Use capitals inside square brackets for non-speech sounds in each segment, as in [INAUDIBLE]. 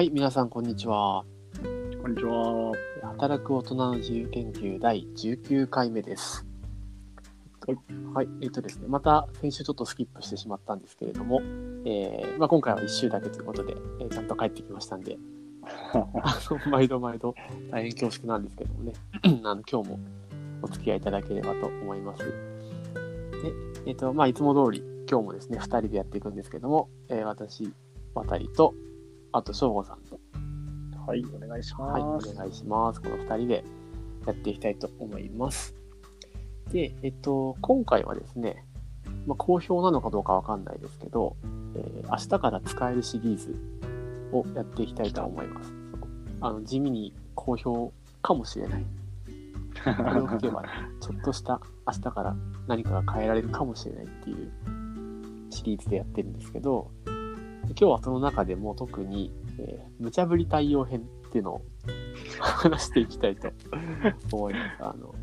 はい、皆さん、こんにちは。こんにちは。働く大人の自由研究第19回目です。はい。はい、えっ、とですね、また先週ちょっとスキップしてしまったんですけれども、えーまあ、今回は1週だけということで、えーちゃんと帰ってきましたんで、[LAUGHS] あの毎度毎度大変恐縮なんですけどもね、[CLEARS THROAT] あの今日もお付き合いいただければと思います。で、えっ、と、まあ、いつも通り今日もですね、2人でやっていくんですけども、えー私、渡りと、あと、翔吾さんと、はい、お願いしはい、おます。願いします。この2人でやっていきたいと思います。で、えっと、今回はですね、まあ、好評なのかどうかわかんないですけど、えー明日から使えるシリーズをやっていきたいと思います。あの地味に好評かもしれない。これを聞けば、[LAUGHS] ちょっとした明日から何かが変えられるかもしれないっていうシリーズでやってるんですけど、今日はその中でも特に、えー無茶ぶり対応編っていうのを [LAUGHS] 話していきたいと思います。あの、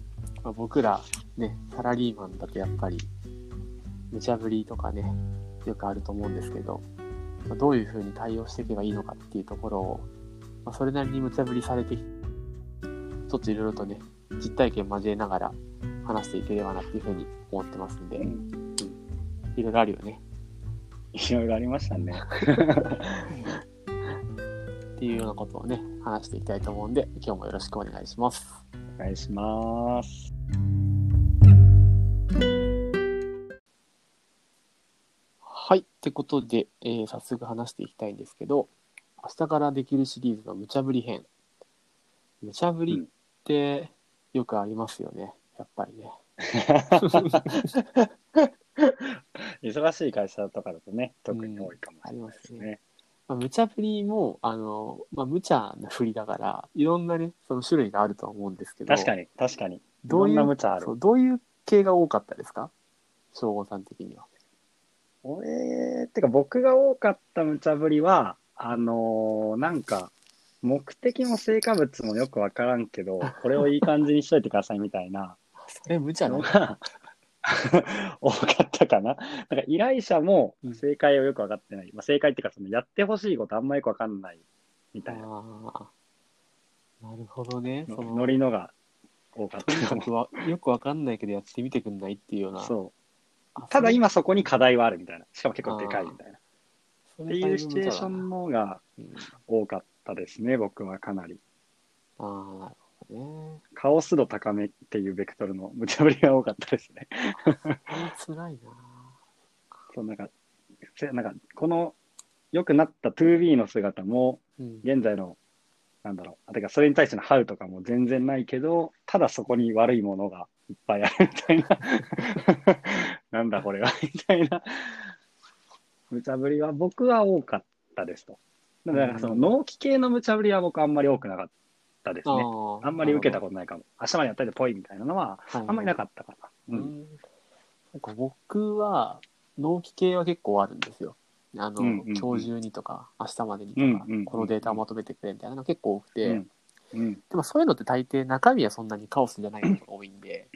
まあ、僕らね、サラリーマンだとやっぱり無茶ぶりとかね、よくあると思うんですけど、まあ、どういうふうに対応していけばいいのかっていうところを、まあ、それなりに無茶ぶりされてちょっといろいろとね、実体験交えながら話していければなっていうふうに思ってますんで、うんいろいろあるよね。いろいろありましたね。っていうようなことをね、話していきたいと思うんで、今日もよろしくお願いします。お願いします。はい。ってことで、えー早速話していきたいんですけど、明日からできるシリーズの無茶ぶり編。無茶ぶりってよくありますよね。やっぱりね。[LAUGHS] [LAUGHS] 忙しい会社とかだとね、特に多いかもしれないですうんありますね。まあ、無茶ぶりも、あの、まあ、無茶な振りだから、いろんなね、その種類があるとは思うんですけど、確かに、確かに。どういいろんな無茶あるどういう系が多かったですか？省吾さん的には。俺、ってか僕が多かった無茶ぶりは、あのーなんか、目的も成果物もよくわからんけど、これをいい感じにしといてくださいみたいな [LAUGHS] それ無茶なのが [LAUGHS] 多かったかな。なんか依頼者も正解をよく分かってない。まあ、正解っていうか、そのやってほしいことあんまよく分かんないみたいな。なるほどね。そのノリのが多かったかよくわかんないけどやってみてくんないっていうような。そう。あただ、今そこに課題はあるみたいな。しかも結構でかいみたいな。っそていうシチュエーションの。のがうん多かったですね、僕はかなり。ああ、なるほどね。カオス度高めっていうベクトルの無茶ぶりが多かったですね。これ辛いな。そうなんか、せなんかこの良くなった 2B の姿も、うん。現在の、なんだろう、あてかそれに対しての How とかも全然ないけど、ただそこに悪いものがいっぱいあるみたいな、[LAUGHS] なんだこれは、みたいな、無茶ぶりは僕は多かったですと。だからその納期系の無茶ぶりは僕あんまり多くなかったですね。ああんまり受けたこことないかも。明日までやったりでぽいみたいなのは、とあんまりなかったかな。ううん。ん。なんか僕は、納期系は結構あるんですよ。あの、うんうんうん今日中にとか、明日までにとか、うんうんうんこのデータをまとめてくれみたいなのが結構多くて、うん。うん。でもそういうのって大抵中身はそんなにカオスじゃないことが多いんで、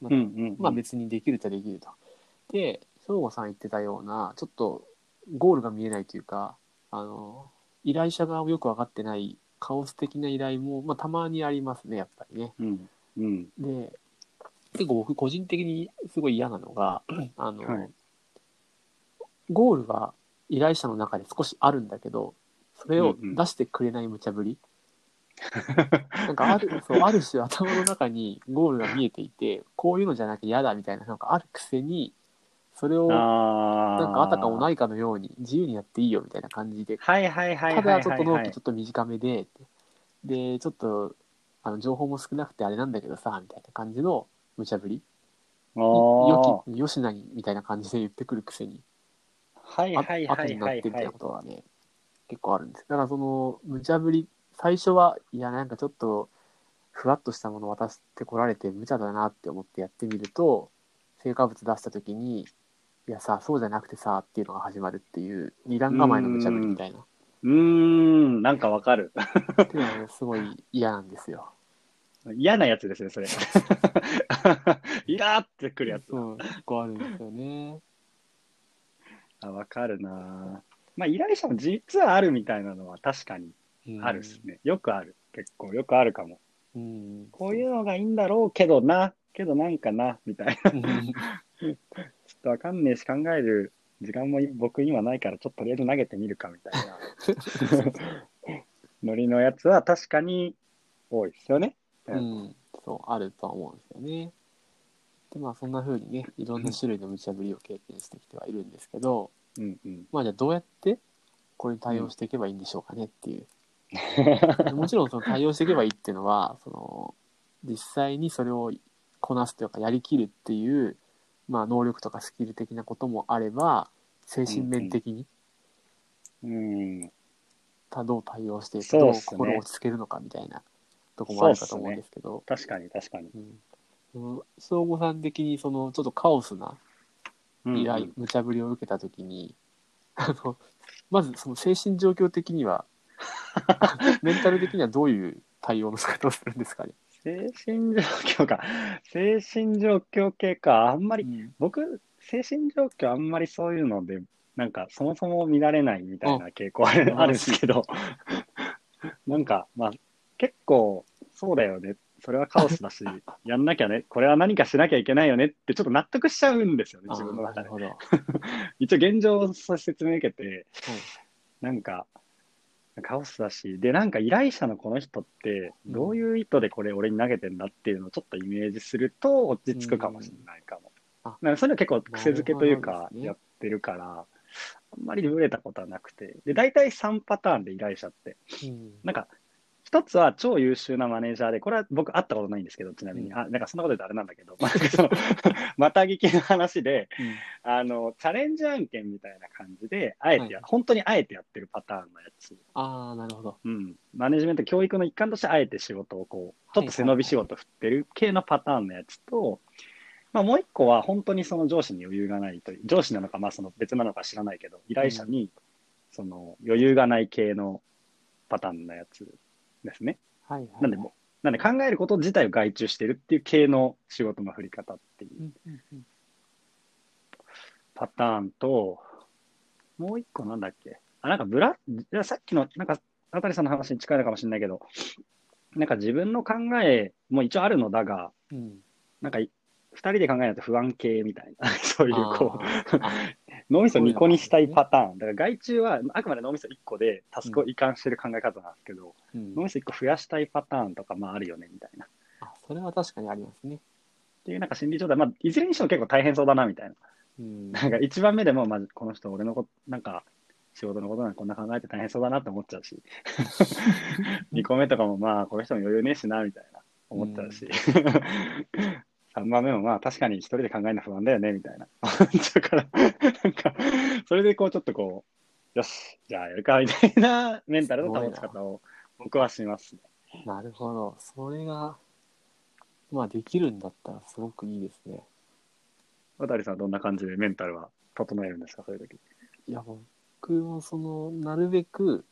まあうん。うん。まあ別にできるっちゃできると。で、省吾さん言ってたような、ちょっとゴールが見えないというか、あの、依頼者側もよく分かってないカオス的な依頼も、まあたまにありますね、やっぱりね。うん。うん。で、結構僕個人的にすごい嫌なのが、あの、はいゴールは依頼者の中で少しあるんだけど、それをうんうん出してくれない無茶ぶり。[LAUGHS] なんかある、そう、ある種頭の中にゴールが見えていて、こういうのじゃなきゃ嫌だみたいなのがあるくせに、それを。なんかあたかもないかのように自由にやっていいよみたいな感じで、はいはいはいはいたはい、だちょっと納はい期ちょっと短めで、で、ちょっとあの情報も少なくてあれなんだけどさ、みたいな感じの無茶ぶり。あよーき、よしなにみたいな感じで言ってくるくせに、あはいはいは後にないはいはいってみたいなことがね、結構あるんです。だからその、無茶ぶり、最初は、いや、なんかちょっと、ふわっとしたもの渡してこられて無茶だなって思ってやってみると、成果物出した時に、いやさ、そうじゃなくてさ、っていうのが始まるっていう、二段構えの無茶ぶりみたいな。うーんなんかわかるっていうのはね、すごい嫌なんですよ。嫌なやつですねそれ [LAUGHS] イラーってくるやつそう、結構あるんですよね。あわかるなまあ依頼者も実はあるみたいなのは確かにうんあるっすね。よくある。結構よくあるかも。うん。こういうのがいいんだろうけどな、けどなんかな、みたいな。っとわかんねえし考える時間も僕今ないから、ちょっととりあえず投げてみるかみたいな。[LAUGHS] ノリのやつは確かに多いですよね。うん、そう、あるとは思うんですよね。で、まあ、そんな風にね、いろんな種類の無茶ぶりを経験してきてはいるんですけど、うんうん。まあ、じゃあどうやってこれに対応していけばいいんでしょうかねっていう。[LAUGHS] もちろん、その対応していけばいいっていうのは、その、実際にそれをこなすというか、やりきるっていう、まあ、能力とかスキル的なこともあれば、精神面的に、うん。たどう対応していくと、そうっすね。心を落ち着けるのかみたいなとこもあるかと思うんですけど、確かに確かに。うん。その相互さん的にそのちょっとカオスな依頼、うん。無茶ぶりを受けた時に [LAUGHS] あのまずその精神状況的には [LAUGHS] メンタル的にはどういう対応の仕方をするんですかね、精神状況か。[LAUGHS] 精神状況系か。あんまり、うん。僕、精神状況あんまりそういうので、なんかそもそも見られないみたいな傾向あるんですけど、[LAUGHS] なんか、まあ、結構、そうだよね。それはカオスだし、[LAUGHS] やんなきゃね、これは何かしなきゃいけないよね。ってちょっと納得しちゃうんですよね、自分の中で。一応現状を説明受けて、なんか、カオスだし、で、なんか依頼者のこの人って、うんどういう意図でこれ俺に投げてんだっていうのをちょっとイメージすると落ち着くかもしれないかも。うんあなんかそれは結構癖づけというかやってるから、あんまりブレたことはなくて。で、大体3パターンで依頼者って。うんなんか、一つは超優秀なマネージャーで、これは僕会ったことないんですけど、ちなみに。うん。あ、なんかそんなこと言うとあれなんだけど、まあその [LAUGHS] また聞きの話で、うん。あの、チャレンジ案件みたいな感じで、あえてや、はい本当にあえてやってるパターンのやつ。ああなるほど。うん。マネジメント教育の一環としてあえて仕事をこう、ちょっと背伸び仕事振ってる系のパターンのやつと、まあもう一個は本当にその上司に余裕がないと上司なのかまあその別なのか知らないけど、依頼者にその余裕がない系のパターンのやつですね。はいはい。なんでもう、なんで考えること自体を外注してるっていう系の仕事の振り方っていうパターンと、もう一個なんだっけ？あ、なんかブラ、さっきの、なんか、あたりさんの話に近いのかもしれないけど、なんか自分の考えも一応あるのだが、うん。なんかい、二人で考えないと不安系みたいな、[LAUGHS] そういうこう、脳みそ2個にしたいパターン。だから外注はあくまで脳みそ1個でタスクを移管してる考え方なんですけど、うん脳みそ1個増やしたいパターンとかまああるよねみたいな。っあそれは確かにありますねていうなんか心理状態、まあいずれにしても結構大変そうだなみたいな。うんなんか一番目でも、まあ、この人俺のこと、なんか仕事のことなんかこんな考えて大変そうだなって思っちゃうし、[LAUGHS] 2個目とかもまあこの人も余裕ねえしなみたいな思っちゃうし、3番目もまあ確かに一人で考えるの不安だよねみたいな思っちゃうから、なんかそれでこうちょっとこう、よし、じゃあやるかみたいなメンタルの保ち方を僕はしますね。なるほど。それが、まあできるんだったらすごくいいですね。渡さんはどんな感じでメンタルは整えるんですか、そういう時。いや、僕もその、なるべく、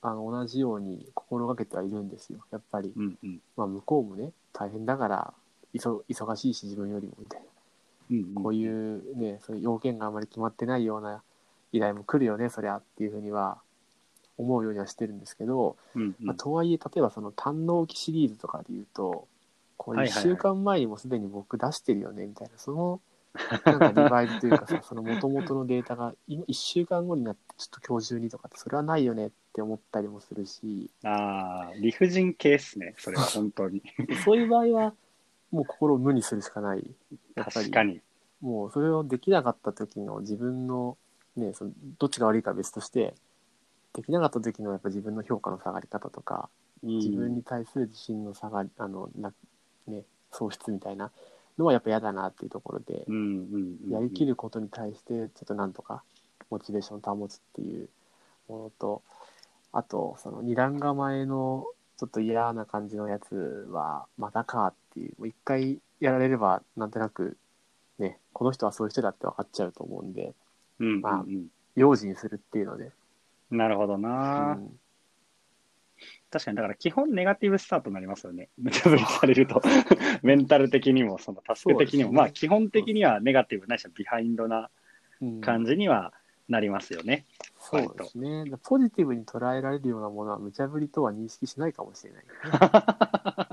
あの、同じように心がけてはいるんですよ。やっぱり、うんうん。まあ向こうもね、大変だから、忙しいし自分よりもみたいな。うんうん、こういうね、そういう要件があまり決まってないような依頼も来るよね、そりゃっていうふうには思うようにはしてるんですけど、うんうん。まあ、とはいえ、例えばその堪能期シリーズとかで言うと、これ1はいはいはい。週間前にもすでに僕出してるよねみたいな、そのなんかリバイブというかさ、[LAUGHS] その元々のデータが今1週間後になってちょっと今日中にとかってそれはないよねって思ったりもするし、ああ、理不尽系っすね、それは本当に。そういう場合はもう心を無にするしかない。やっぱり確かに。もうそれをできなかった時の自分のねそのどっちが悪いかは別としてできなかった時のやっぱ自分の評価の下がり方とか自分に対する自信の下がりあのな、ね、喪失みたいなのはやっぱ嫌だなっていうところでうんうんうん、やりきることに対してちょっとなんとかモチベーションを保つっていうものとあとその二段構えのちょっと嫌な感じのやつはまたかっていうもう一回やられればなんとなくねこの人はそういう人だって分かっちゃうと思うんでうんうんうん。まあ用心するっていうので、なるほどうな、ん、確かに、だから基本ネガティブスタートになりますよね。[LAUGHS] 無茶ぶりされると。[LAUGHS] メンタル的にも、そのタスク的にも、ね。まあ基本的にはネガティブないしはビハインドなうん。感じにはなりますよね。そうですね。ポジティブに捉えられるようなものは無茶ぶりとは認識しないかもしれない、[LAUGHS]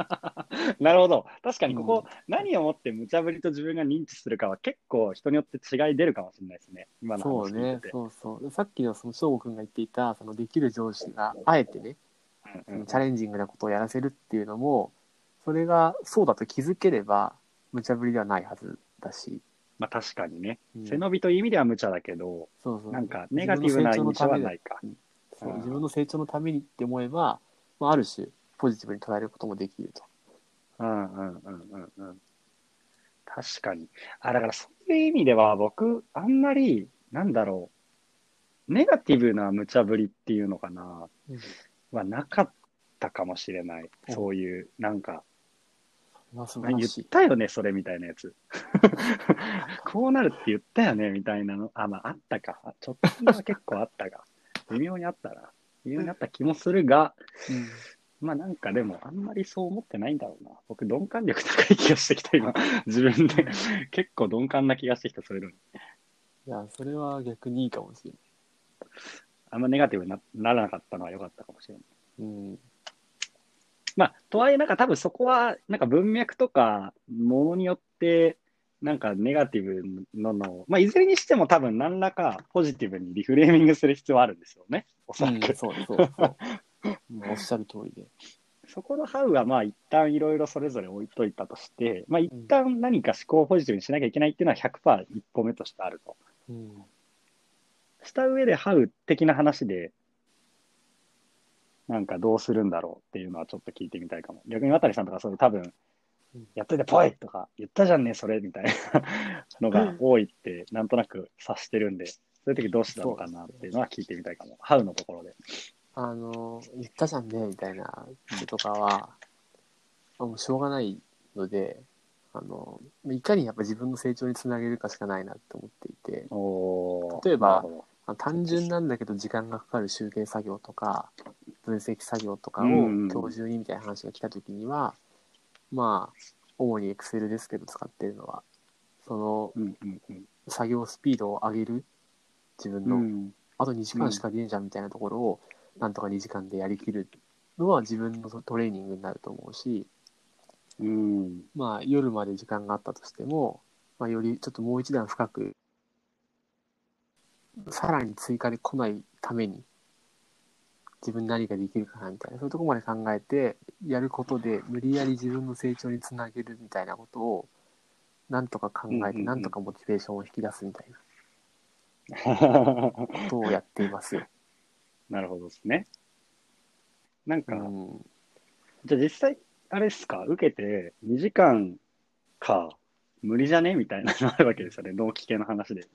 [LAUGHS] なるほど。確かにここ、何をもって無茶ぶりと自分が認知するかは結構人によって違い出るかもしれないですね。今のそうね話聞いてて。そうそう。さっきのその翔吾くんが言っていた、そのできる上司があえてね、うんうんチャレンジングなことをやらせるっていうのも、それがそうだと気づければ、無茶ぶりではないはずだし。まあ確かにね。うん背伸びという意味では無茶だけど、そうそうなんかネガティブな印象はないか。自分の成長のためにって思えば、まあ、ある種ポジティブに捉えることもできると。うんうんうんうんうん。確かに。あ、だからそういう意味では僕、あんまり、なんだろう、ネガティブな無茶ぶりっていうのかな、うんはなかったかもしれない。うんそういう、なんか、まあ、言っ。たよね、それみたいなやつ。[LAUGHS] こうなるって言ったよね、みたいなの。あ、まあ、あったか。あちょっとは結構あったが。微妙にあったな。微妙にあった気もするが、うんまあなんかでもあんまりそう思ってないんだろうな。僕鈍感力高い気がしてきた今。[LAUGHS] 自分で。結構鈍感な気がしてきた、そういうのに。いや、それは逆にいいかもしれあんまネガティブになならなかったのは良かったかもしれない。ない。うん。まあ、とはいえなんか多分そこは、なんか文脈とか、ものによって、なんかネガティブのの、まあいずれにしても多分何らかポジティブにリフレーミングする必要はあるんですよね。おそらく。うんそうそうそう。[LAUGHS] [LAUGHS] おっしゃる通りで。そこのハウはまあ一旦いろいろそれぞれ置いといたとして、まあ一旦何か思考をポジティブにしなきゃいけないっていうのは100%一歩目としてあると。うん。した上でハウ的な話で、なんかどうするんだろうっていうのはちょっと聞いてみたいかも。逆に渡さんとかそういう多分うん、やっといてぽいとか、言ったじゃんね、それみたいな [LAUGHS] のが多いって、なんとなく察してるんで、そういう時どうしたのかなっていうのは聞いてみたいかも。ハウのところで。あの、言ったじゃんね、みたいな人とかは、あもうしょうがないので、あの、いかにやっぱ自分の成長につなげるかしかないなって思っていて、例えば単純なんだけど時間がかかる集計作業とか、分析作業とかをうんうん今日中にみたいな話が来た時には、まあ、主に Excel ですけど使ってるのは、そのうんうんうん。作業スピードを上げる自分の、うん。あと2時間しか出んじゃんみたいなところを、なんとか2時間でやりきるのは自分のトレーニングになると思うし、うんまあ夜まで時間があったとしても、まあよりちょっともう一段深く、さらに追加で来ないために、自分に何ができるかなみたいな、そういうところまで考えてやることで、無理やり自分の成長につなげるみたいなことを、なんとか考えて、なんとかモチベーションを引き出すみたいなことをやっていますよ。[LAUGHS] なるほどですね。なんか、うんじゃあ実際、あれっすか、受けて2時間か、無理じゃね？みたいなのあるわけですよね、納期系の話で。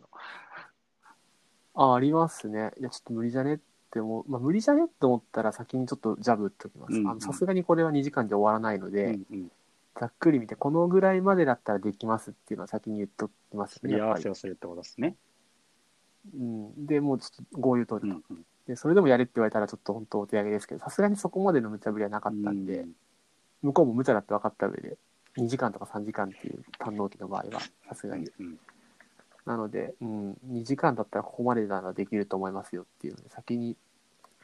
あ、ありますね。いや、ちょっと無理じゃね？って思う。まあ、無理じゃね？って思ったら先にちょっとジャブ打っておきます。さすがにこれは2時間で終わらないので、うんうんざっくり見て、このぐらいまでだったらできますっていうのは先に言っときますね。すり合わせをするってことですね。うん。で、もうちょっと合流取ると。うんうんで、それでもやれって言われたらちょっと本当お手上げですけど、さすがにそこまでの無茶ぶりはなかったんで、向こうも無茶だって分かった上で、2時間とか3時間っていう堪能期の場合は、さすがに。うんなので、うん、2時間だったらここまでならできると思いますよっていうので、先に、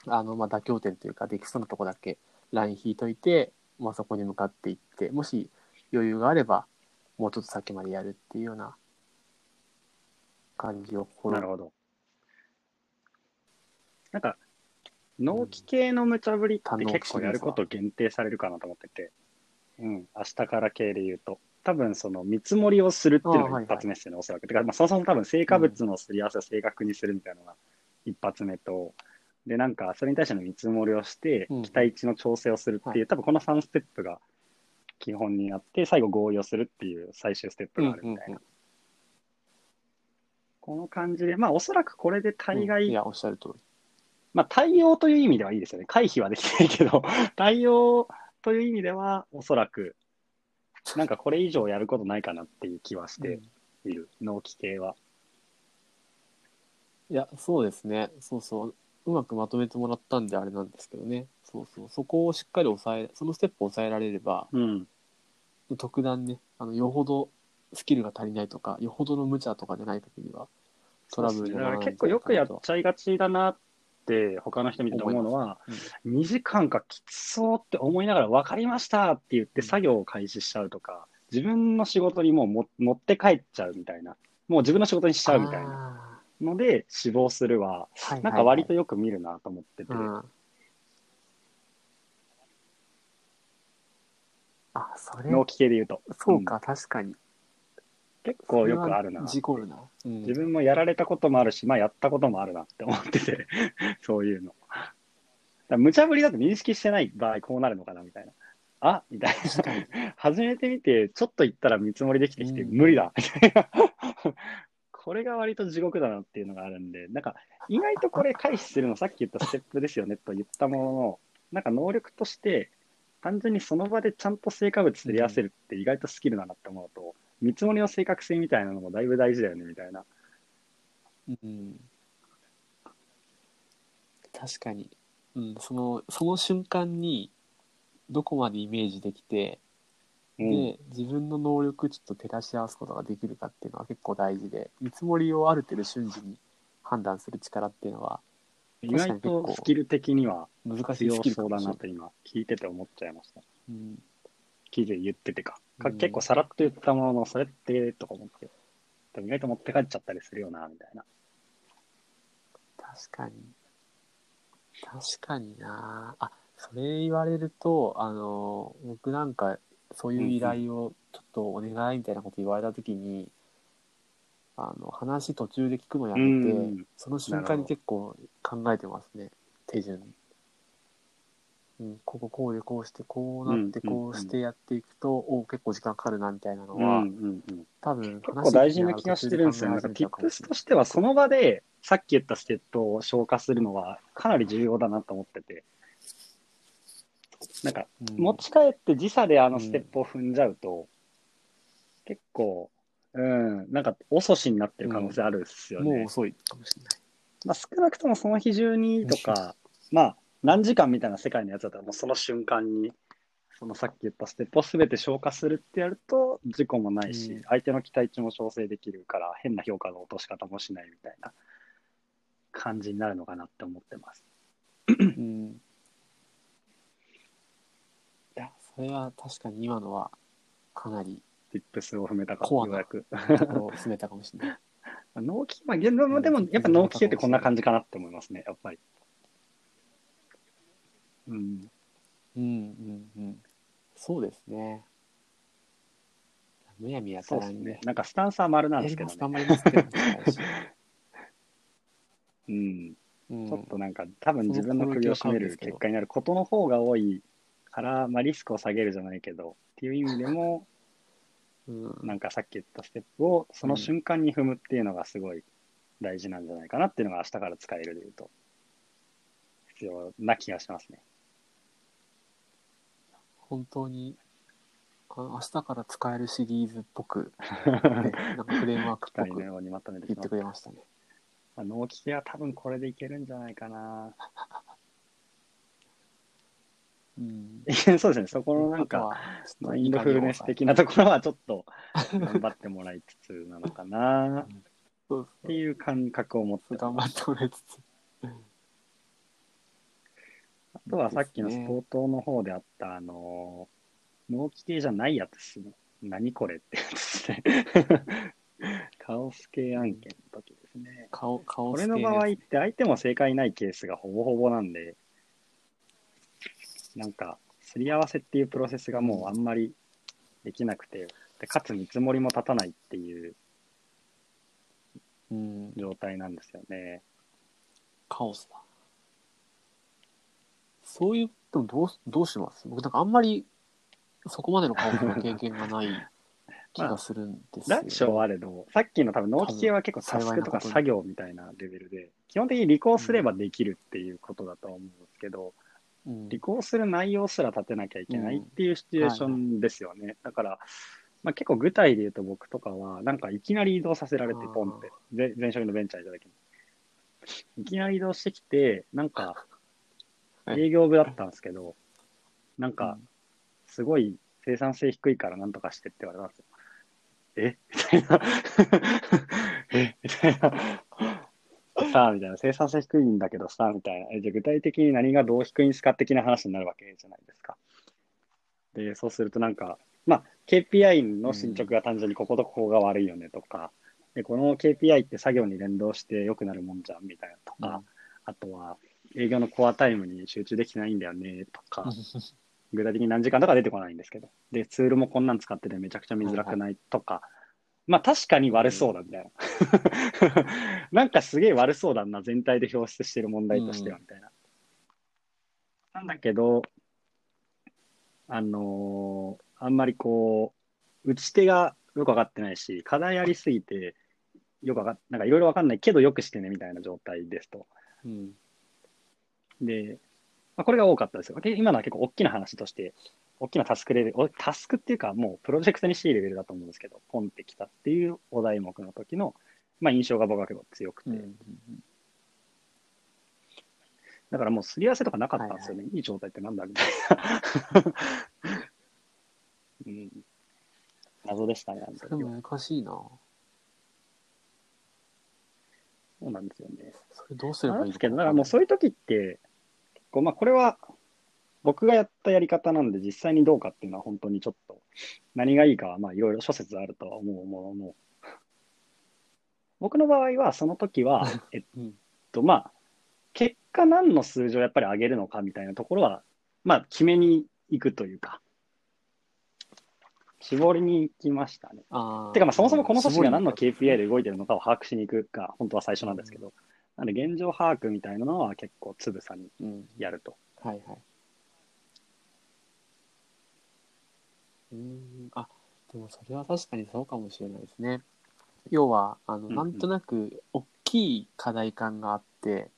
あの、まあ、妥協点というか、できそうなとこだけライン引いといて、まあ、そこに向かっていって、もし余裕があれば、もうちょっと先までやるっていうような感じを心なんか、納期系の無茶ぶりって結構やること限定されるかなと思ってて、うん、明日から系で言うと、多分その見積もりをするっていうのが一発目ですよね、おそらく。てか、まあ、そもそも多分成果物のすり合わせを正確にするみたいなのが一発目と、で、なんか、それに対しての見積もりをしてうん、期待値の調整をするっていう、はい。多分この3ステップが基本になって、最後合意をするっていう最終ステップがあるみたいな。うんうんうん。この感じで、まあ、おそらくこれで大概、うん。いや、おっしゃる通り。まあ、対応という意味ではいいですよね。回避はできないけど、[LAUGHS] 対応という意味では、おそらく、なんかこれ以上やることないかなっていう気はしている、納期系は。いや、そうですね。そうそう。うまくまとめてもらったんであれなんですけどね。そうそう。そこをしっかり抑え、そのステップを抑えられれば、うん。特段ね、あの、よほどスキルが足りないとか、よほどの無茶とかじゃない限りは、トラブルにならない結構よくやっとちゃいがちだなって、他の人見てて思うのは、2時間かきつそうって思いながら、分かりましたって言って作業を開始しちゃうとか、自分の仕事にもうも持って帰っちゃうみたいな、もう自分の仕事にしちゃうみたいなな。ので、死亡するは、はいなんか割とよく見るなと思ってて、うん。あ、それ、で言うと。そうか、確かに。結構よくあるな。事故るな。うん自分もやられたこともあるし、まあやったこともあるなって思ってて、[LAUGHS] そういうの。だ無茶ぶりだと認識してない場合こうなるのかなみたいな。あみたい。な。[LAUGHS] 始めてみて、ちょっと言ったら見積もりできてきて、うん無理だみたいな。[LAUGHS] これが割と地獄だなっていうのがあるんで、なんか意外とこれ回避するのさっき言ったステップですよねと言ったものの、なんか能力として、単純にその場でちゃんと成果物すり合わせるって意外とスキルだなって思うと、見積もりの正確性みたいなのもだいぶ大事だよねみたいな。うん。確かに。うん、その、その瞬間に、どこまでイメージできて、うんで、自分の能力ちょっと照らし合わすことができるかっていうのは結構大事で、見積もりをある程度瞬時に判断する力っていうのは意外とスキル的には難しい強スキルかそう。だなと今聞いてて思っちゃいました。うん、記事で言っててか。かうん結構さらっと言ったものの、それってとか思って。意外と持って帰っちゃったりするよな、みたいな。確かに。確かになあ、それ言われると、あの、僕なんか、そういう依頼をちょっとお願いみたいなこと言われたときに、あの、話途中で聞くのやめて、うんその瞬間に結構考えてますね、手順。うん、こここうでこうして、こうなって、うんこうしてやっていくと、お結構時間かかるなみたいなのうんは、うんうん。多分結構大事な気がしてるんですよ。なんか tips としては、その場でさっき言ったステップを消化するのはかなり重要だなと思ってて。なんか持ち帰って時差であのステップを踏んじゃうと、結構、うん、なんか遅しになってる可能性あるっすよね。もう遅いかもしれない。まあ、少なくともその日中にとか、まあ、何時間みたいな世界のやつだったら、もうその瞬間に、そのさっき言ったステップを全て消化するってやると、事故もないし、うん相手の期待値も調整できるから、変な評価の落とし方もしないみたいな感じになるのかなって思ってます。うん。いや、それは確かに今のはかなり tips を踏めたか、コアな。とめたかもしれない。[LAUGHS] 納期、まあ、現場でも、やっぱ納期系ってこんな感じかなって思いますね、やっぱり。うん。うんうんうん。そうですね。むやみやたらにね。。ねなんかスタンスは丸なんですけどね。[LAUGHS] うんちょっとなんか、多分自分の首を絞める結果になることの方が多いから、まあ、リスクを下げるじゃないけど、っていう意味でも、[LAUGHS] うんなんかさっき言ったステップをその瞬間に踏むっていうのがすごい大事なんじゃないかなっていうのが明日から使えるでいうと、必要な気がしますね。本当に、あの明日から使えるシリーズっぽく、ね、[LAUGHS] なんかフレームワークっぽく言ってくれましたね。た。納期系は多分これでいけるんじゃないかな。うん。[LAUGHS] そうですね、そこのなんか、マインドフルネス的なところはちょっと [LAUGHS] 頑張ってもらいつつなのかなっていう感覚を持って頑張ってもらいつつ。あとはさっきのスポートの方であった、あの、納期系じゃないやつですね。何これってやつですね。[LAUGHS] カオス系案件の時ですね。顔、顔これの場合って相手も正解ないケースがほぼほぼなんで、なんか、すり合わせっていうプロセスがもうあんまりできなくて、でかつ見積もりも立たないっていううん、状態なんですよね。カオスだ。そういう、でもどう、どうします？僕なんかあんまりそこまでのカオスの経験がない [LAUGHS] 気がするんですよ、ランショはあれど、さっきの多分納期系は結構タスクとか作業みたいなレベルで、基本的に履行すればできるっていうことだと思うんですけど、うん。履行する内容すら立てなきゃいけないっていうシチュエーションですよね。だから、まあ、結構具体で言うと僕とかは、なんかいきなり移動させられてポンって、ぜ前職のベンチャーいただきに。いきなり移動してきて、なんかはい営業部だったんですけど、なんかうんすごい生産性低いからなんとかしてって言われたんですよ。え？みたいな。[LAUGHS] え？みたいな。さ、みたいな、生産性低いんだけどさ、みたいな。えじゃあ具体的に何がどう低いんですか的な話になるわけじゃないですか。で、そうするとなんか、まあ、KPI の進捗が単純にこことここが悪いよねとか、で、この KPI って作業に連動して良くなるもんじゃんみたいなとか、あとは営業のコアタイムに集中できてないんだよねとか、[LAUGHS] 具体的に何時間とか出てこないんですけど、で、ツールもこんなん使っててめちゃくちゃ見づらくないとか、まあ確かに悪そうだみたいな。[LAUGHS] なんかすげえ悪そうだな、全体で表出してる問題としてはみたいな。なんだけど、あのーあんまりこう、打ち手がよくわかってないし、課題ありすぎて、よくわかっなんかいろいろわかんないけどよくしてねみたいな状態ですと。うん。で、まあ、これが多かったですよ。で今のは結構大きな話として、大きなタスクレベル、おタスクっていうかもうプロジェクトにしていいレベルだと思うんですけど、ポンってきたっていうお題目の時の、まあ印象が僕は結構強くて、うん。だからもうすり合わせとかなかったんですよね。いい状態ってなんだみたいな。[LAUGHS] うん、謎でしたね、それ。難しいな。そうなんですよね。それどうすればいいんですけど、だからもうそういう時って、結構まあこれは僕がやったやり方なんで実際にどうかっていうのは本当にちょっと何がいいかはまあいろいろ諸説あるとは思うものの、僕の場合はその時は、えっうんとまあ、結果何の数字をやっぱり上げるのかみたいなところは、まあ決めに行くというか、絞りに行きましたね。てかまあそもそもこの組織が何の KPI で動いてるのかを把握しに行くが本当は最初なんですけど、なんで現状把握みたいなのは結構つぶさにうん。やると。はいはい。うーん。あ、でもそれは確かにそうかもしれないですね。要は、あの、うんなんとなく、大きい課題感があって、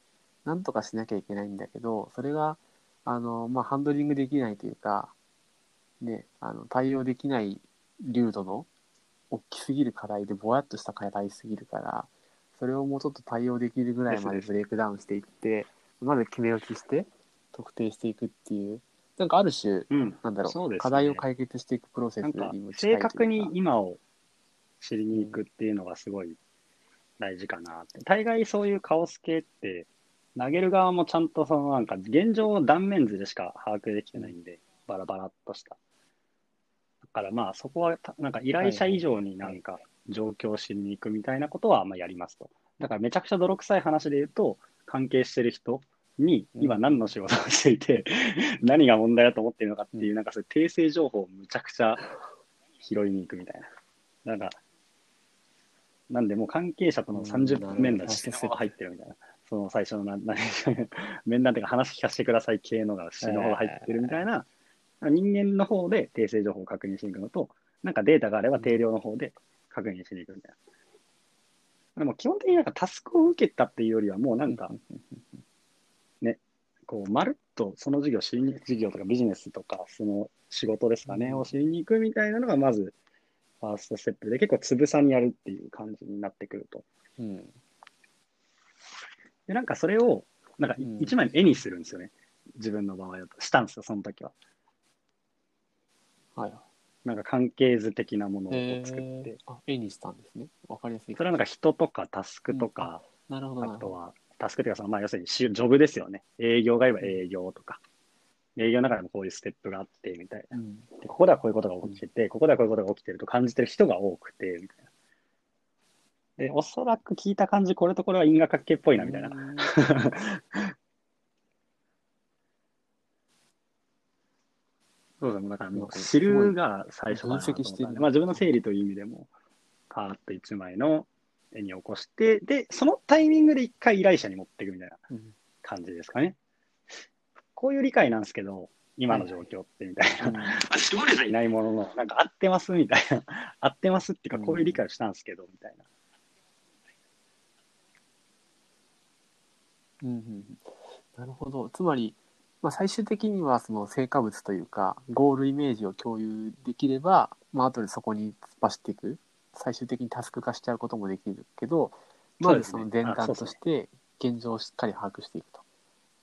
なんとかしなきゃいけないんだけど、それが、あの、まあ、ハンドリングできないというか、ね、あの、対応できない流度の大きすぎる課題で、ぼやっとした課題すぎるから、それをもうちょっと対応できるぐらいまでブレイクダウンしていって、まず決め置きして、特定していくっていう、なんかある種、うん。なんだろう、ね課題を解決していくプロセスにも近い正確に今を知りに行くっていうのがすごい大事かなって。大概そういうカオス系って、投げる側もちゃんとそのなんか現状を断面図でしか把握できてないんで、バラバラっとした。だからまあそこはたなんか依頼者以上になんか状況を知りに行くみたいなことはまあやりますと。だからめちゃくちゃ泥臭い話で言うと、関係してる人に今何の仕事をしていて、[LAUGHS] 何が問題だと思っているのかっていう、なんかそういう訂正情報をむちゃくちゃ拾いに行くみたいな。なんか、なんでもう関係者とのうん30面談してのが入ってるみたいな。その最初のな、[LAUGHS] な面談っていうか話聞かせてください系のが死ぬほど入ってるみたいな、人間の方で訂正情報を確認しに行くのと、なんかデータがあれば定量の方で確認しに行くみたいな。でも基本的になんかタスクを受けたっていうよりはもうなんか、こう、まるっとその事業知りに、事業とかビジネスとか、その仕事ですかね、うんを知りに行くみたいなのが、まず、ファーストステップで、結構つぶさにやるっていう感じになってくると。うん。で、なんかそれを、なんかうん一枚の絵にするんですよね。自分の場合だと。したんですよ、その時は。はい。なんか関係図的なものをえ作って。ー、あ、絵にしたんですね。わかりやすい。それはなんか人とかタスクとか、なるほど、なるほど。あとは、タスクっていうかその、まあ、要するにし、ジョブですよね。営業がいれば営業とか。営業の中でもこういうステップがあって、みたいな。うん。でここではこういうことが起きてて、ここではこういうことが起きてると感じてる人が多くて、みたいな。で、おそらく聞いた感じ、これとこれは因果関係っぽいな、みたいな。[LAUGHS] うんそうですね。だからもう、知るが最初かなと思分析してるまあ自分の整理という意味でも、パーッと一枚の絵に起こして、で、そのタイミングで一回依頼者に持っていくみたいなうん感じですかね。こういう理解なんですけど、今の状況ってみたいな。うんまあ絞れていないものの、なんか合ってますみたいな。[LAUGHS] 合ってますっていうか、こういう理解をしたんですけど、みたいな。うんうんなるほど。つまり、まあ、最終的にはその成果物というか、ゴールイメージを共有できれば、まあ後でそこに突っ走っていく。最終的にタスク化しちゃうこともできるけど、まずその前段として現状をしっかり把握していくと。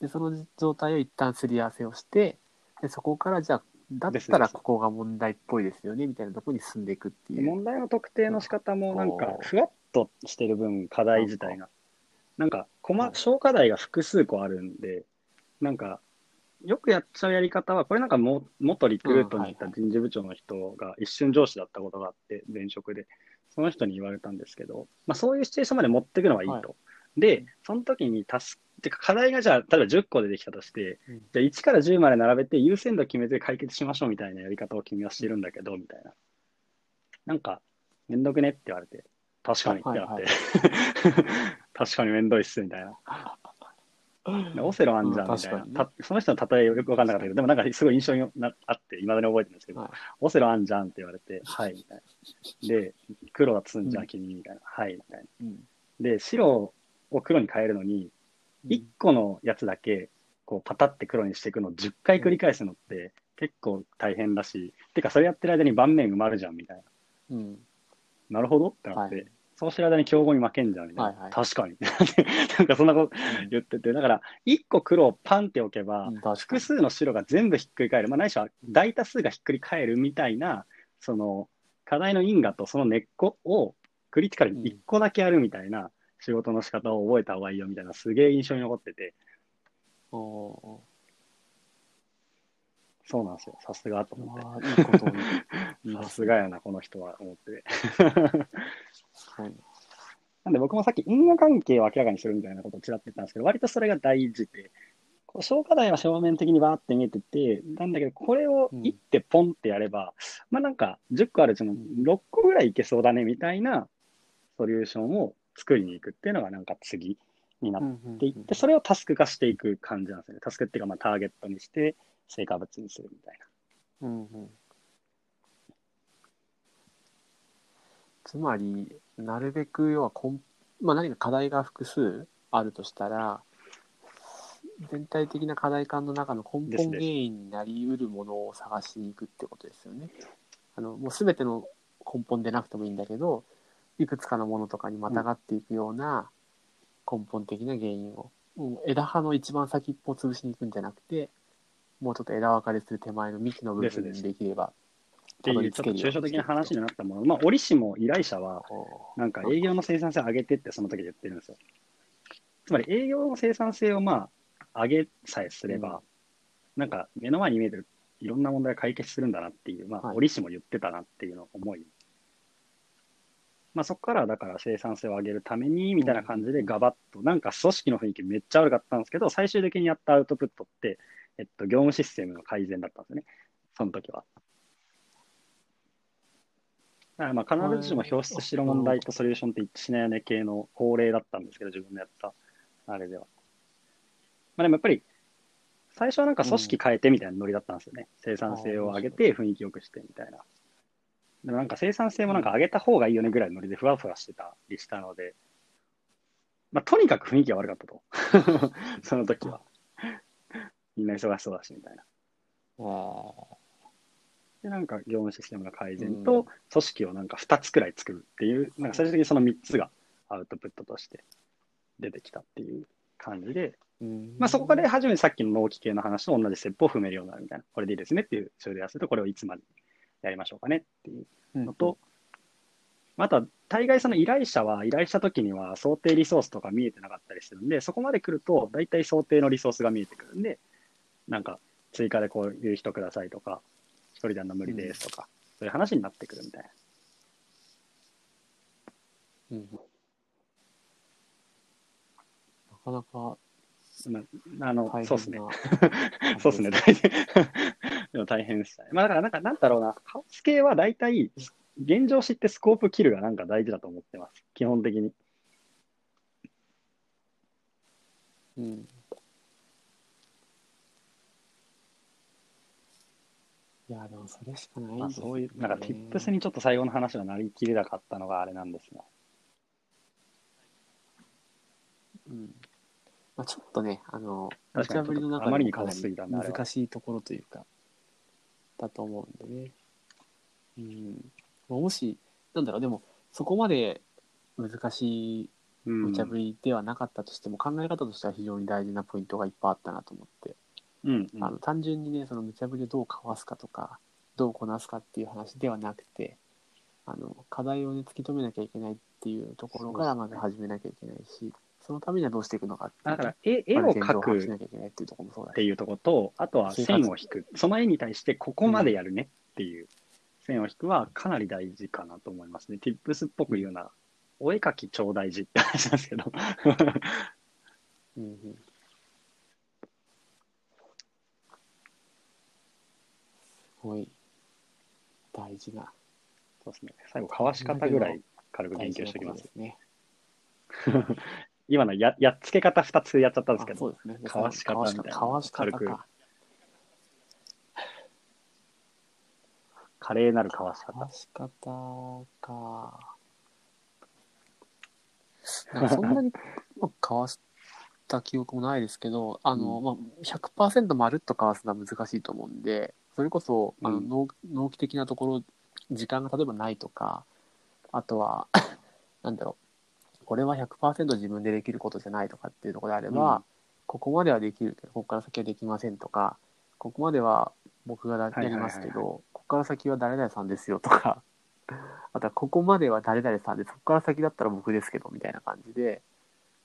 で、その状態を一旦すり合わせをして、でそこからじゃあ、だったらここが問題っぽいですよね、みたいなところに進んでいくっていう。問題の特定の仕方も、なんかふわっとしてる分、課題自体が。なんか、コマ、小課題が複数個あるんで、なんか、よくやっちゃうやり方は、これなんかも元リクルートにいた人事部長の人が一瞬上司だったことがあって、前職で、その人に言われたんですけど、まあそういうシチュエーションまで持っていくのはいいと。はいで、その時にタスてか課題がじゃあ、例えば10個出てきたとして、うんじゃあ1から10まで並べて優先度決めて解決しましょうみたいなやり方を君はしてるんだけど、みたいな。なんか、めんどくねって言われて、確かにってなって、はいはい [LAUGHS] 確かにめんどいっす、みたいな。でオセロあんじゃんうんみたいな、その人の例えよく分かんなかったけど、でもなんかすごい印象になあって、いまだに覚えてるんですけど、はい。オセロあんじゃんって言われて、はい、みたいな。で、黒がつんじゃうんん、君、みたいな。はい、みたいな。うん。で、白を黒に変えるのに、1個のやつだけ、こう、パタって黒にしていくのを10回繰り返すのって、結構大変だし、てか、それやってる間に盤面埋まるじゃん、みたいな。うん。なるほどってなって、はいそうしてる間に競合に負けんじゃん、みたいな。はいはい確かに。[LAUGHS] なんかそんなこと言ってて、だから、1個黒をパンって置けば、複に。数の白が全部ひっくり返る、まあ、ないしは大多数がひっくり返るみたいな、その課題の因果とその根っこをクリティカルに1個だけやるみたいな仕事の仕方を覚えた方がいいよみたいな、すげえ印象に残ってて、おーそうなんですよ、さすがと思って。まあ、いいこと [LAUGHS] さますがやな、この人は、思って。すごいななんで僕もさっき因果関係を明らかにするみたいなことをちらっと言ったんですけど、割とそれが大事で、こう消化題は正面的にバーって見えてて、なんだけど、これを一ってポンってやれば、まあなんか10個あるうちの6個ぐらいいけそうだねみたいなソリューションを作りに行くっていうのがなんか次になっていって、それをタスク化していく感じなんですよね。タスクっていうかまあターゲットにして成果物にするみたいな。うんうんつまり、なるべく要はコン、まあ、何か課題が複数あるとしたら、全体的な課題感の中の根本原因になりうるものを探しに行くってことですよね。あのもう全ての根本でなくてもいいんだけど、いくつかのものとかにまたがっていくような根本的な原因を、もう枝葉の一番先っぽを潰しに行くんじゃなくて、もうちょっと枝分かれする手前の幹の部分にできればっていうちょっと抽象的な話になったもの、まあ折しも依頼者はこなんか営業の生産性を上げてってその時で言ってるんですよ。つまり営業の生産性をまあ上げさえすれば、なんか目の前に見えてるいろんな問題が解決するんだなっていう、まあはい。折しも言ってたなっていうのを思い、まあそこからだから生産性を上げるためにみたいな感じでガバッと、なんか組織の雰囲気めっちゃ悪かったんですけど、最終的にやったアウトプットって、えっと、業務システムの改善だったんですよね、その時は。だからまあ必ずしも表出しろ問題とソリューションって一致しないよね系の法令だったんですけど、自分のやったあれでは。まあでもやっぱり、最初はなんか組織変えてみたいなノリだったんですよね。生産性を上げて雰囲気良くしてみたいな。でもなんか生産性もなんか上げた方がいいよねぐらいのノリでふわふわしてたりしたので、まあとにかく雰囲気が悪かったと。[LAUGHS] その時は。みんな忙しそうだしみたいな。うあで、なんか業務システムの改善うん。と組織をなんか2つくらい作るっていう、なんか最終的にその3つがアウトプットとして出てきたっていう感じで、ーうん。まあそこから初めてさっきの納期系の話と同じステップを踏めるようになるみたいな、これでいいですねっていう、それでやらせるとこれをいつまでやりましょうかねっていうのと、また大概その依頼者は依頼した時には想定リソースとか見えてなかったりするんで、そこまで来ると大体想定のリソースが見えてくるんで、なんか追加でこういう人くださいとか、一人であんな無理ですとか、そういう話になってくるみたいな。うんなかなかまあ、あの、大そうですね。そうですね、大変。でも大変でしたね。まあだから、なんか、なんだろうな、カオス系は大体、現状知ってスコープ切るがなんか大事だと思ってます。基本的に。うん。いや、でもそれしかないまあ、ですね。そういう、なんか、tips にちょっと最後の話がなりきれなかったのがあれなんですが。うん。まあ、ちょっとね、あの、無確かぶりの中あまりにか難しいところというか、だと思うんでね。うん。まあもし、なんだろう、でも、そこまで難しいうん。無茶ぶりではなかったとしても、考え方としては非常に大事なポイントがいっぱいあったなと思って。うん、うんあの単純にねその無茶ぶりをどうかわすかとかどうこなすかっていう話ではなくてあの課題をね突き止めなきゃいけないっていうところからまず始めなきゃいけないしそのためにはどうしていくのかっていうだから絵絵を描くなきゃいけないっていうところもそうだし。っていうところと、あとは線を引く。その絵に対してここまでやるねっていう線を引くはかなり大事かなと思いますね。tips っぽく言うなら、お絵描き超大事って話なんですけど。うんうんごい大事な、そうですね。最後、かわし方ぐらい軽く大事な勉強しておきます。すね。[LAUGHS] 今のややっつけ方2つやっちゃったんですけどね。かわし方みたいなかわし方軽くか。華麗なるかわし方かわ。し方か。そんなにかわした記憶もないですけど、あの、うんまあ、100%まるっとかわすのは難しいと思うんで、それこそ、あの、うん納納期的なところ、時間が例えばないとか、あとは、[LAUGHS] なんだろう、これは100%自分でできることじゃないとかっていうところであれば、うん。ここまではできるけど、ここから先はできませんとか、ここまでは僕がやはいはいはいりますけど、ここから先は誰々さんですよとか、[LAUGHS] あとはここまでは誰々さんで、そこから先だったら僕ですけど、みたいな感じで、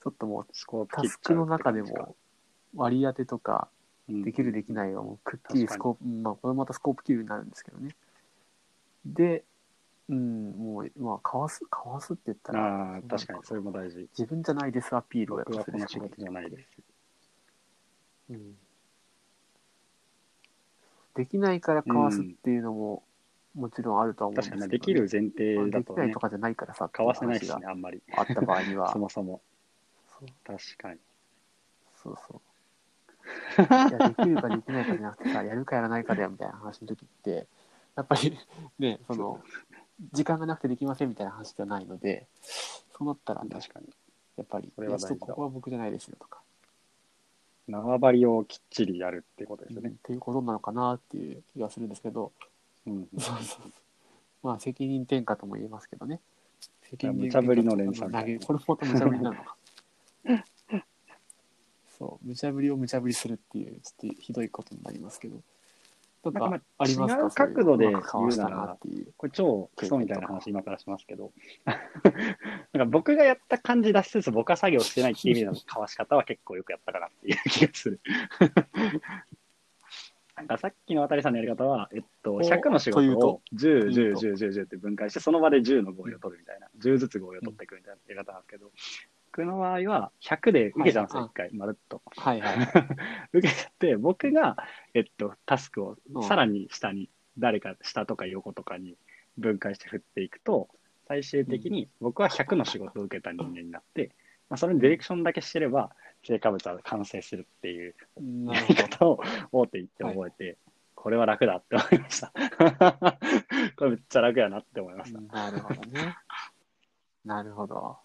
ちょっともうスコープタ切っちゃうスクの中でも割り当てとか、できるできないはもうくっきりスコープ、まあこれまたスコープキルになるんですけどね。で、うん、もう、まあ、かわす、かわすって言ったうん、ら、ああ、確かにそれも大事。自分じゃないですアピールをやっぱするしかなじゃないです。うんできないからかわすっていうのも、もちろんあるとは思うんですけど、確かにね、できる前提だとねできないと、かじゃないからさ、かわせないしね、あんまり。あった場合には、[LAUGHS] そもそも。そう確かに。そうそう。いや、できるかできないかじゃなくてさ、やるかやらないかだよみたいな話の時って、やっぱりね、その、時間がなくてできませんみたいな話じゃないので、そうなったらね、確かに。やっぱり、それはここは僕じゃないですよとか、縄張りをきっちりやるってことですよね。っていうことなのかなっていう気がするんですけど、うん。そうそうまあ、責任転嫁とも言えますけどね。責無茶ぶりの連鎖これも無茶ぶりなのか。[LAUGHS] そう、無茶ぶりを無茶ぶりするっていう、ちょっとひどいことになりますけど。なんかまかあ違う角度で言うならなっていう。これ超クソみたいな話今からしますけど、[LAUGHS] なんか僕がやった感じ出しつつ僕は作業してないっていう意味でのかわし方は結構よくやったかなっていう気がする。[LAUGHS] なんかさっきの渡さんのやり方は、えっと、お100の仕事を10、10、と？いうと。10、10、10って分解して、その場で10の合意を取るみたいな、10ずつ合意を取っていくみたいなやり方なんですけど、僕の場合は100で受けちゃうんですよ、はい一回、まるっと。はいはい。[LAUGHS] 受けちゃって、僕が、えっと、タスクをうんさらに下に、誰か下とか横とかに分解して振っていくと、最終的に僕は100の仕事を受けた人間になって、まあ、それにディレクションだけしてれば、成果物は完成するっていうや。り方を大手行って覚えて、これは楽だって思いました。[LAUGHS] これめっちゃ楽やなって思いました。なるほどね。なるほど。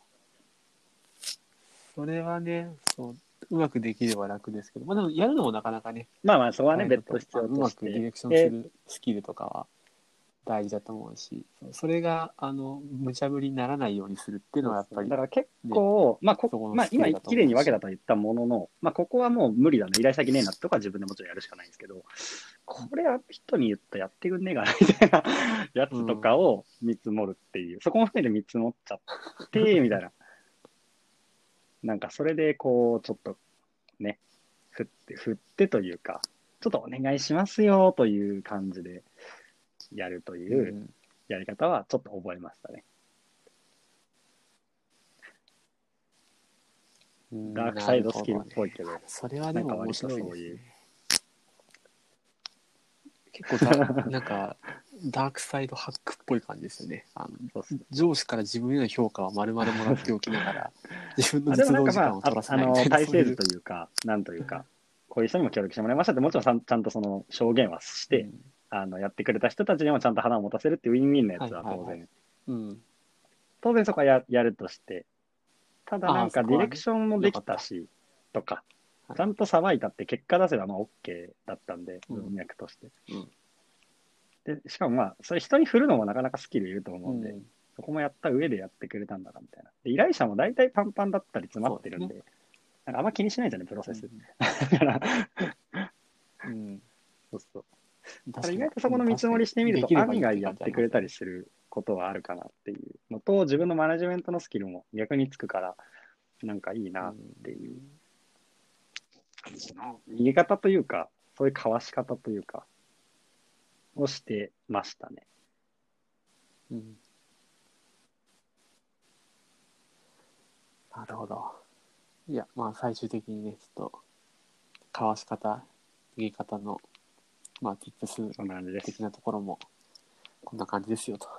それはね、そう、うまくできれば楽ですけど、まあでもやるのもなかなかね、まあまあ、そこはね、別途必要だとうまとして。くディレクションするスキルとかは大事だと思うし、それが、あの、無茶ぶりにならないようにするっていうのはやっぱりだ、から結構、まあこそこのまあ、今に分けたとは言ったものの、まあ、ここはもう無理だな、依頼先ねえなとこは自分でもちろんやるしかないんですけど、これは人に言ったらやってくんねえかなみたいなやつとかを見積もるっていう、そこも含めて見積もっちゃって、みたいな。なんかそれでこう、ちょっとね、振って、振ってというか、ちょっとお願いしますよという感じでやるというやり方はちょっと覚えましたね。うんダークサイドスキルっぽいけどそれはでも面白いなんか割とそういうですね。結構だ、[LAUGHS] なんか、ダークサイドハックっぽい感じですよね。あの上司から自分への評価は丸々もらっておきながら、[LAUGHS] 自分の実動時間をまあ、あ取らせないみたいな。体制図というか、なんというか、こういう人にも協力してもらいましたって、もちろんちゃんちゃんとその証言はして、うんあの、やってくれた人たちにもちゃんと花を持たせるっていうウィンウィンのやつは当然、はいはいはうん。当然そこはややるとして、ただなんかディレクションもできたし、とかは、いちゃんとさばいたって結果出せばまあ OK だったんで、うん。文脈として。うん。で、しかもまあ、それ人に振るのもなかなかスキルいると思うんで、うん。そこもやった上でやってくれたんだな、みたいな。で、依頼者も大体パンパンだったり詰まってるんで、そうなんかあんま気にしないじゃんね、プロセス。だから、うん。そうそう。だ確から意外とそこの見積もりしてみると、案外やってくれたりすることはあるかなっていうのと、自分のマネジメントのスキルも逆につくから、なんかいいなっていう。感じの逃げ方というか、そういうかわし方というか、をしてましたね。うん。なるほど。いや、まあ最終的にね、ちょっと、かわし方、逃げ方の、まあ、な感じです的。なところも、こんな感じですよと。っ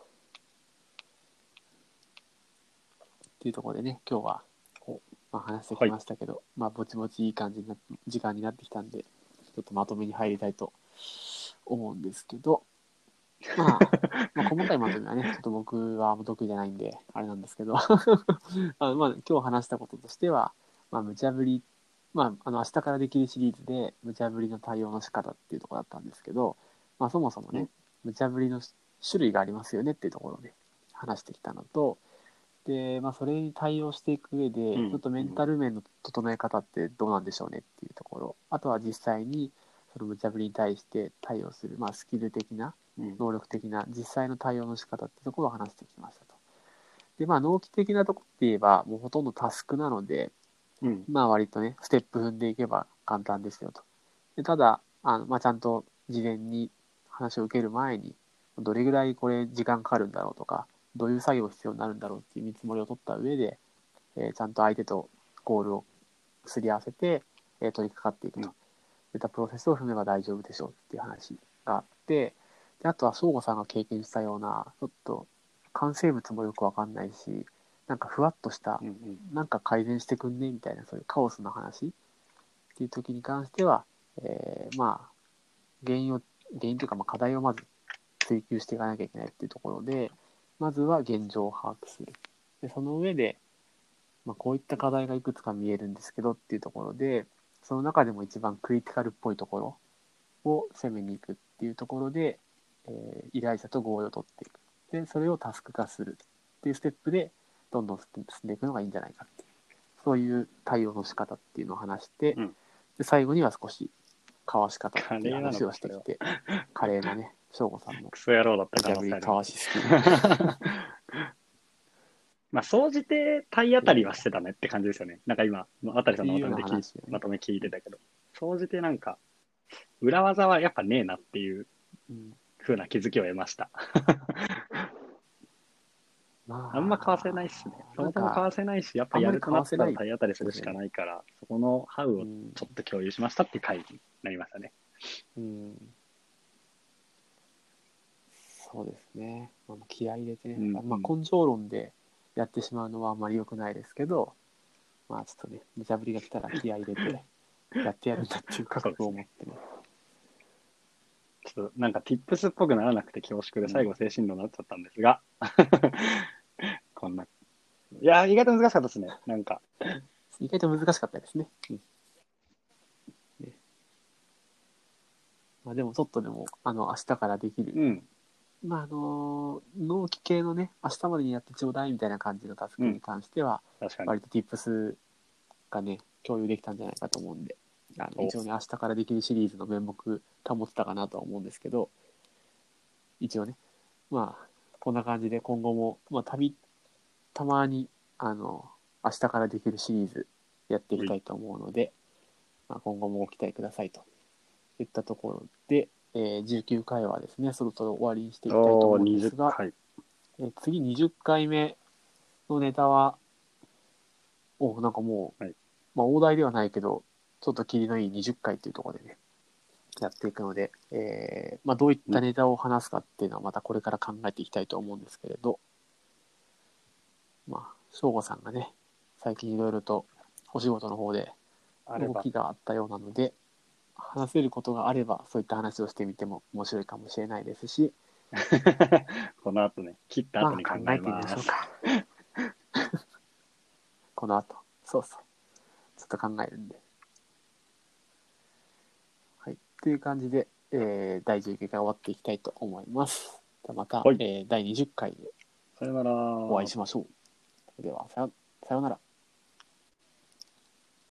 ていうところでね、今日は、まあ、話してきましたけど、まあ、ぼちぼちいい感じにな時間になってきたんで、ちょっとまとめに入りたいと思うんですけど、まあ、[LAUGHS] まあ、細かいまとめはね、ちょっと僕は得意じゃないんで、あれなんですけど、[LAUGHS] あのまあ、今日話したこととしては、まあ、無茶ぶり、まあ、あの、明日からできるシリーズで、無茶ぶりの対応の仕方っていうところだったんですけど、まあ、そもそもね、無茶ぶりの種類がありますよねっていうところをね、話してきたのと、で、まあ、それに対応していく上で、うんちょっとメンタル面の整え方ってどうなんでしょうねっていうところ、あとは実際に、その無茶ぶりに対して対応する、まあ、スキル的な、うん能力的な実際の対応の仕方っていうところを話してきましたと。で、まあ、納期的なところって言えば、もうほとんどタスクなので、うん。まあ割とね、ステップ踏んでいけば簡単ですよと。でただ、あのまあ、ちゃんと事前に話を受ける前に、どれぐらいこれ時間かかるんだろうとか、どういう作業が必要になるんだろうっていう見積もりを取った上で、えーちゃんと相手とゴールをすり合わせて、えー取り掛かっていくと。うん。そういったプロセスを踏めば大丈夫でしょうっていう話があって、であとは省吾さんが経験したような、ちょっと完成物もよくわかんないし、なんかふわっとしたうんうん。なんか改善してくんねみたいな、そういうカオスな話。っていう時に関しては、えーまあ、原因を、原因というか、まあ、課題をまず追求していかなきゃいけないっていうところで、まずは現状を把握する。で、その上で、まあ、こういった課題がいくつか見えるんですけどっていうところで、その中でも一番クリティカルっぽいところを攻めに行くっていうところで、えー依頼者と合意を取っていく。で、それをタスク化するっていうステップで、どんどん進んでいくのがいいんじゃないかっていう、そういう対応の仕方っていうのを話して、うんで最後には少しかわし方っていう話をしてきて、華麗なね、翔吾さんのクソ野郎だった可能性あるかわしスキル。[LAUGHS] まあ、総じて体当たりはしてたねって感じですよね。なんか今、あたりさんのまとめで聞いねまとめ聞いてたけど、総じてなんか、裏技はやっぱねえなっていううん風な気づきを得ました。まあんまかわせないっすね。そもそもかわせないし、やっぱやるとなったら体当たりするしかないから、そこのハウをうんちょっと共有しましたって回になりましたね。うんそうですね。まあ、気合い入れてね、うんまあ、根性論でやってしまうのはあんまり良くないですけど、まあちょっとね、無茶ぶりが来たら気合い入れて、[LAUGHS] やってやるんだっていう覚悟を持ってね。ちょっとなんか tips っぽくならなくて恐縮で最後精神論になっちゃったんですが、[LAUGHS] こんな。いやー、意外と難しかったですね。なんか、意外と難しかったですね。うんねまあ、でもちょっとでも、あの、明日からできるうん。まああの納期系のね明日までにやってちょうだいみたいな感じのタスクに関しては、確かに。割と Tips がね共有できたんじゃないかと思うんであのお一応ね明日からできるシリーズの面目保ってたかなとは思うんですけど一応ねまあこんな感じで今後も、まあ、たびたまにあの明日からできるシリーズやっていきたいと思うので、まあ、今後もご期待くださいといったところで、えー19回はですねそろそろ終わりにしていきたいと思おー、20うんですが、回。えー次20回目のネタは、おなんかもう、はいまあ大台ではないけど、ちょっと霧のいい20回っていうところでね、やっていくので、えーまあどういったネタを話すかっていうのはまたこれから考えていきたいと思うんですけれど、まあ、翔吾さんがね、最近いろいろとお仕事の方であれば動き、があったようなので、話せることがあれば、そういった話をしてみても面白いかもしれないですし、[LAUGHS] この後ね、切った後に考まあ、え考えてみま。しょうか。[LAUGHS] この後。そうそう。ちょっと考えるんで。はい。という感じで、えー、第19回終わっていきたいと思います。ではまた、はいえー第20回でさよなら。お会いしましょう。それではさよ、さようなら。